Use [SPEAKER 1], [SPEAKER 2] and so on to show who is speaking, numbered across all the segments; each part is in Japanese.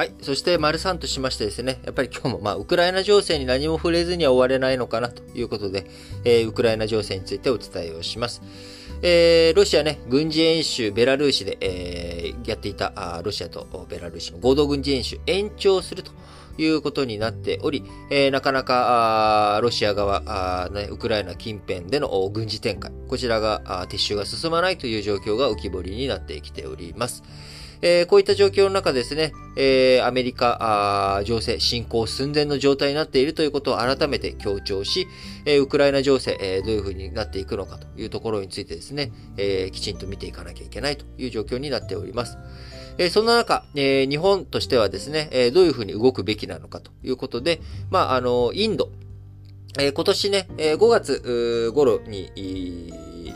[SPEAKER 1] はい。そして、丸3としましてですね、やっぱり今日も、まあ、ウクライナ情勢に何も触れずには終われないのかなということで、えー、ウクライナ情勢についてお伝えをします。えー、ロシアね、軍事演習、ベラルーシで、えー、やっていたあ、ロシアとベラルーシの合同軍事演習、延長するということになっており、えー、なかなか、あロシア側あ、ね、ウクライナ近辺での軍事展開、こちらが撤収が進まないという状況が浮き彫りになってきております。えー、こういった状況の中ですね、えー、アメリカ情勢、侵攻寸前の状態になっているということを改めて強調し、えー、ウクライナ情勢、えー、どういうふうになっていくのかというところについてですね、えー、きちんと見ていかなきゃいけないという状況になっております。えー、そんな中、えー、日本としてはですね、えー、どういうふうに動くべきなのかということで、まあ、あの、インド、えー、今年ね、えー、5月頃に、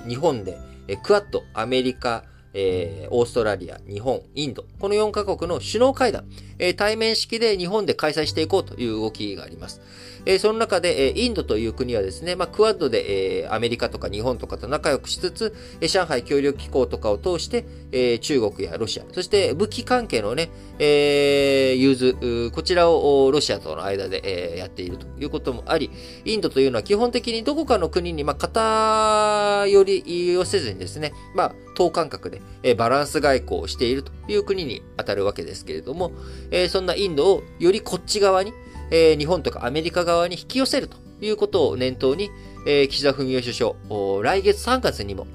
[SPEAKER 1] 日本で、えー、クアッド、アメリカ、えー、オーストラリア、日本、インド、この4カ国の首脳会談、えー、対面式で日本で開催していこうという動きがあります。え、その中で、え、インドという国はですね、まあ、クワッドで、え、アメリカとか日本とかと仲良くしつつ、え、上海協力機構とかを通して、え、中国やロシア、そして武器関係のね、え、融通、こちらをロシアとの間で、え、やっているということもあり、インドというのは基本的にどこかの国に、まあ、偏りをせずにですね、まあ、等間隔で、え、バランス外交をしているという国に当たるわけですけれども、え、そんなインドをよりこっち側に、え、日本とかアメリカ側に引き寄せるということを念頭に、え、岸田文雄首相、来月3月にも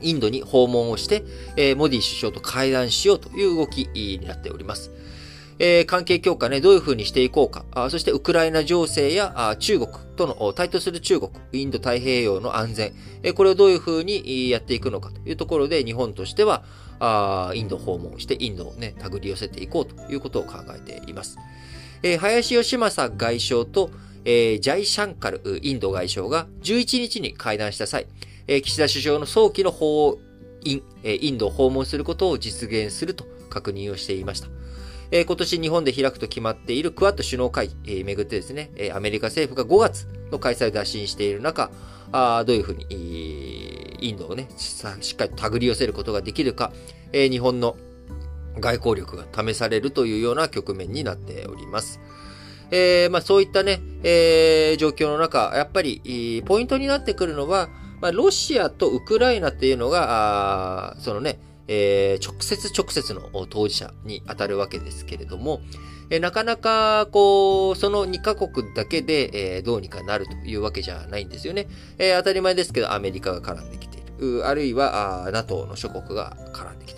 [SPEAKER 1] インドに訪問をして、え、モディ首相と会談しようという動きになっております。え、関係強化ね、どういうふうにしていこうか、あそしてウクライナ情勢やあ中国との、対等する中国、インド太平洋の安全、え、これをどういうふうにやっていくのかというところで、日本としては、あインド訪問して、インドをね、手繰り寄せていこうということを考えています。えー、林義正外相と、えー、ジャイシャンカルインド外相が11日に会談した際、えー、岸田首相の早期の訪イえインドを訪問することを実現すると確認をしていました。えー、今年日本で開くと決まっているクワッド首脳会議、えー、めぐってですね、えー、アメリカ政府が5月の開催を打診している中、あどういうふうに、インドをね、しっかり手繰り寄せることができるか、えー、日本の外交力が試されるというような局面になっております。えー、まあそういったね、えー、状況の中、やっぱり、ポイントになってくるのは、まあ、ロシアとウクライナっていうのが、そのね、えー、直接直接の当事者に当たるわけですけれども、えー、なかなか、こう、その2カ国だけで、えー、どうにかなるというわけじゃないんですよね。えー、当たり前ですけど、アメリカが絡んできている。あるいは、NATO の諸国が絡んできて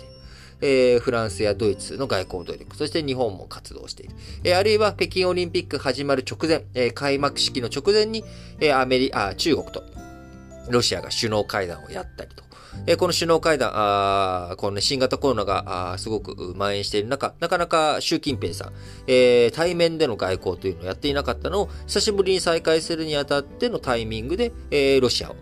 [SPEAKER 1] いる。えー、フランスやドイツの外交努力、そして日本も活動している。えー、あるいは北京オリンピック始まる直前、えー、開幕式の直前に、えー、アメリあ、中国とロシアが首脳会談をやったりと。えー、この首脳会談、あこの、ね、新型コロナがあすごく蔓延している中、なかなか習近平さん、えー、対面での外交というのをやっていなかったのを、久しぶりに再開するにあたってのタイミングで、えー、ロシアを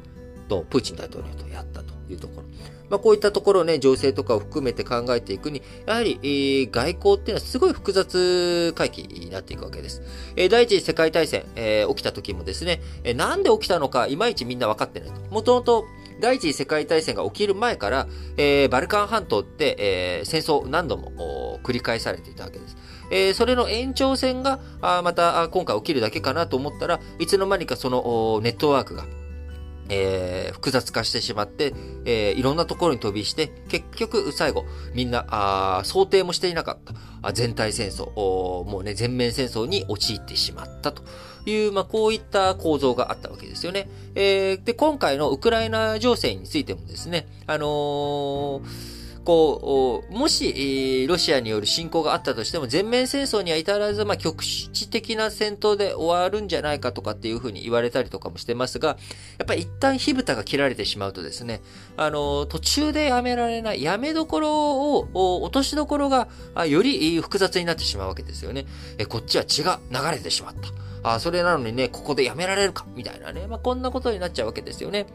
[SPEAKER 1] とプーチン大統領とやったというところ。まあ、こういったところね、情勢とかを含めて考えていくに、やはり、えー、外交っていうのはすごい複雑回帰になっていくわけです。えー、第一次世界大戦、えー、起きた時もですね、えー、なんで起きたのか、いまいちみんな分かってないと。もともと、第一次世界大戦が起きる前から、えー、バルカン半島って、えー、戦争何度も繰り返されていたわけです。えー、それの延長線が、あまた今回起きるだけかなと思ったらいつの間にかそのネットワークがえー、複雑化してしまって、えー、いろんなところに飛びして、結局、最後、みんな、あ想定もしていなかったあ全体戦争もうね、全面戦争に陥ってしまったという、まあ、こういった構造があったわけですよね。えー、で、今回のウクライナ情勢についてもですね、あのーこう、もし、ロシアによる侵攻があったとしても、全面戦争には至らず、まあ、局地的な戦闘で終わるんじゃないかとかっていうふうに言われたりとかもしてますが、やっぱり一旦火蓋が切られてしまうとですね、あの、途中でやめられない、やめどころを、落としどころが、より複雑になってしまうわけですよね。え、こっちは血が流れてしまった。あ、それなのにね、ここでやめられるかみたいなね。まあ、こんなことになっちゃうわけですよね。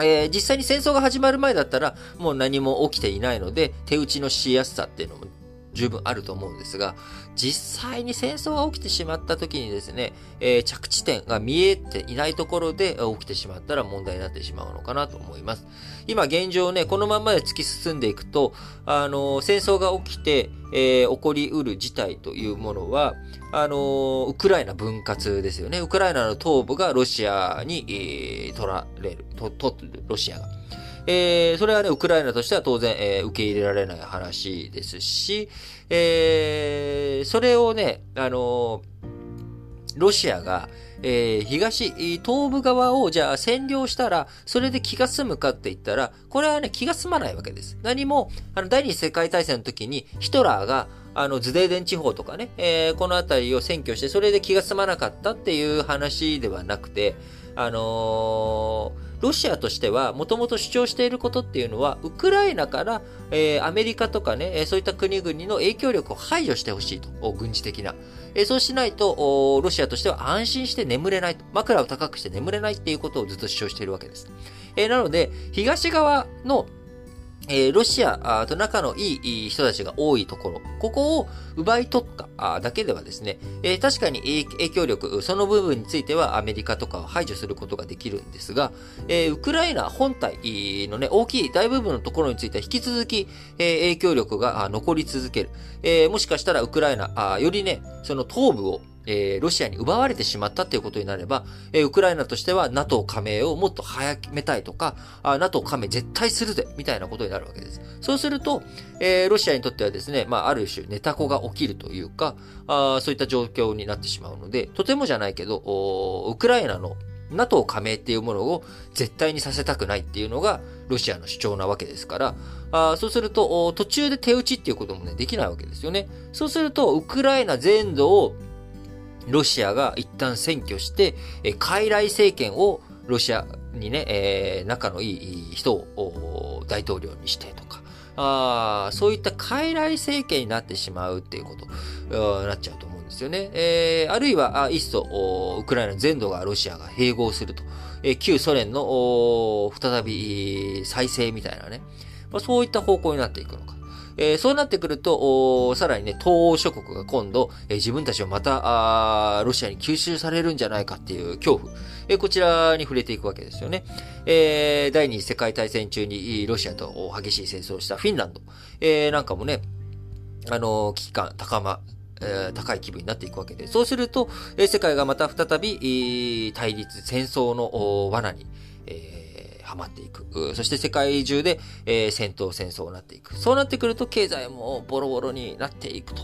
[SPEAKER 1] えー、実際に戦争が始まる前だったら、もう何も起きていないので、手打ちのしやすさっていうのも十分あると思うんですが、実際に戦争が起きてしまった時にですね、えー、着地点が見えていないところで起きてしまったら問題になってしまうのかなと思います。今現状ね、このままで突き進んでいくと、あのー、戦争が起きて、えー、起こりうる事態というものは、あの、ウクライナ分割ですよね。ウクライナの東部がロシアに、え、取られる、と、と、ロシアが。えー、それはね、ウクライナとしては当然、えー、受け入れられない話ですし、えー、それをね、あのロシアが、えー、東、東部側をじゃあ占領したら、それで気が済むかって言ったら、これはね、気が済まないわけです。何も、あの、第二次世界大戦の時に、ヒトラーが、あの、ズデーデン地方とかね、えー、この辺りを占拠して、それで気が済まなかったっていう話ではなくて、あのーロシアとしては、もともと主張していることっていうのは、ウクライナから、えー、アメリカとかね、そういった国々の影響力を排除してほしいと、軍事的な。えー、そうしないと、ロシアとしては安心して眠れないと、枕を高くして眠れないっていうことをずっと主張しているわけです。えー、なので、東側のえー、ロシアと仲のいい人たちが多いところ、ここを奪い取っただけではですね、えー、確かに影響力、その部分についてはアメリカとかを排除することができるんですが、えー、ウクライナ本体のね、大きい大部分のところについては引き続き、え影響力が残り続ける。えもしかしたらウクライナ、よりね、その東部をえー、ロシアに奪われてしまったということになれば、えー、ウクライナとしては NATO 加盟をもっと早めたいとか、NATO 加盟絶対するぜ、みたいなことになるわけです。そうすると、えー、ロシアにとってはですね、まあ、ある種、ネタコが起きるというか、あそういった状況になってしまうので、とてもじゃないけど、ウクライナの NATO 加盟っていうものを絶対にさせたくないっていうのがロシアの主張なわけですから、あそうすると途中で手打ちっていうこともね、できないわけですよね。そうすると、ウクライナ全土をロシアが一旦占拠して、え傀儡政権をロシアにね、えー、仲のいい人を大統領にしてとか、あそういった傀儡政権になってしまうっていうことに、なっちゃうと思うんですよね。えー、あるいは、あいっそ、ウクライナ全土がロシアが併合すると。えー、旧ソ連の再び再生みたいなね。まあ、そういった方向になっていくのか。えー、そうなってくると、さらにね、東欧諸国が今度、えー、自分たちをまた、ロシアに吸収されるんじゃないかっていう恐怖、えー、こちらに触れていくわけですよね。えー、第二次世界大戦中にロシアと激しい戦争をしたフィンランド、えー、なんかもね、あの危機感高ま、え、高い気分になっていくわけで、そうすると、え、世界がまた再び、対立、戦争の罠に、えーはまっていく。そして世界中で、えー、戦闘戦争になっていく。そうなってくると経済もボロボロになっていく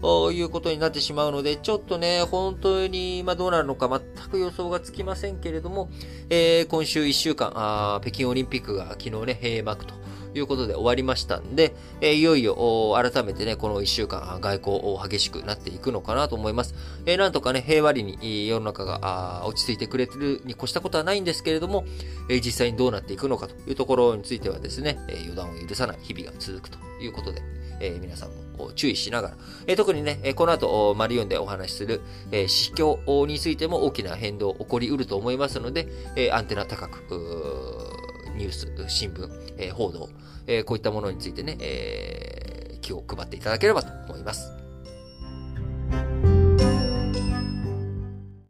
[SPEAKER 1] ということになってしまうので、ちょっとね、本当に今どうなるのか全く予想がつきませんけれども、えー、今週1週間あ、北京オリンピックが昨日ね、閉幕と。ということで終わりましたんで、え、いよいよ改めてね、この1週間外交激しくなっていくのかなと思います。え、なんとかね、平和裏に世の中が落ち着いてくれてるに越したことはないんですけれども、え、実際にどうなっていくのかというところについてはですね、え予断を許さない日々が続くということで、え、皆さんも注意しながら、え、特にね、この後、マリオンでお話しする、えー、市況についても大きな変動起こりうると思いますので、えアンテナ高く、ニュース、新聞、えー、報道、えー、こういったものについてね、えー、気を配っていただければと思います。